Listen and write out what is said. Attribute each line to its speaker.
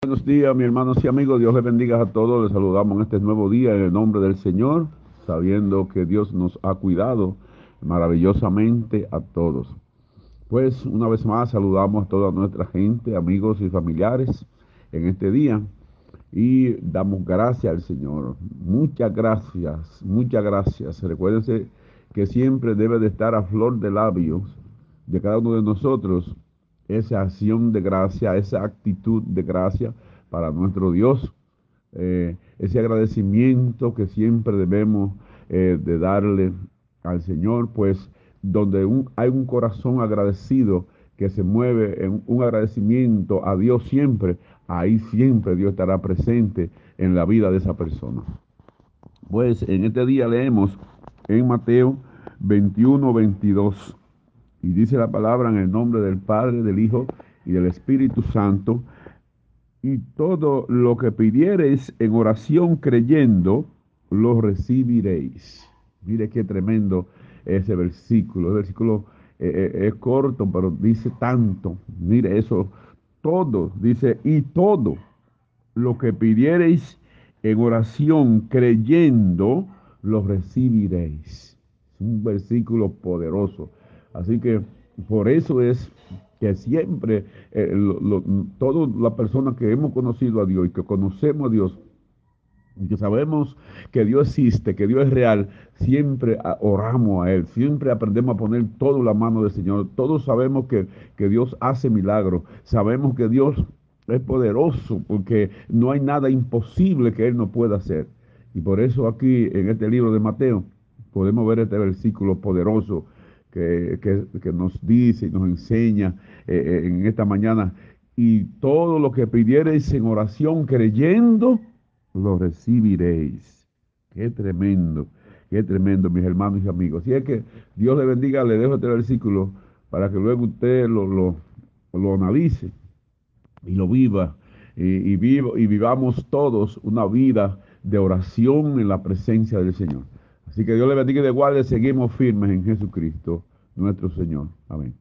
Speaker 1: Buenos días, mis hermanos y amigos. Dios les bendiga a todos. Les saludamos en este nuevo día en el nombre del Señor, sabiendo que Dios nos ha cuidado maravillosamente a todos. Pues una vez más saludamos a toda nuestra gente, amigos y familiares en este día y damos gracias al Señor. Muchas gracias, muchas gracias. Recuérdense que siempre debe de estar a flor de labios de cada uno de nosotros esa acción de gracia, esa actitud de gracia para nuestro Dios, eh, ese agradecimiento que siempre debemos eh, de darle al Señor, pues donde hay un corazón agradecido que se mueve en un agradecimiento a Dios siempre, ahí siempre Dios estará presente en la vida de esa persona. Pues en este día leemos en Mateo 21, 22. Y dice la palabra en el nombre del Padre, del Hijo y del Espíritu Santo. Y todo lo que pidiereis en oración creyendo, lo recibiréis. Mire qué tremendo ese versículo. El versículo eh, eh, es corto, pero dice tanto. Mire eso, todo, dice, y todo lo que pidiereis en oración creyendo, lo recibiréis. Es un versículo poderoso. Así que por eso es que siempre eh, todas las personas que hemos conocido a Dios y que conocemos a Dios, y que sabemos que Dios existe, que Dios es real, siempre oramos a Él, siempre aprendemos a poner todo la mano del Señor. Todos sabemos que, que Dios hace milagros, sabemos que Dios es poderoso, porque no hay nada imposible que Él no pueda hacer. Y por eso aquí en este libro de Mateo podemos ver este versículo poderoso que, nos dice y nos enseña eh, eh, en esta mañana. Y todo lo que pidiereis en oración creyendo, lo recibiréis. Qué tremendo, qué tremendo, mis hermanos y amigos. Si es que Dios le bendiga, le dejo este versículo para que luego usted lo, lo, lo analice y lo viva. Y, y, vivo, y vivamos todos una vida de oración en la presencia del Señor. Así que Dios le bendiga y de guarde. Seguimos firmes en Jesucristo, nuestro Señor. Amén.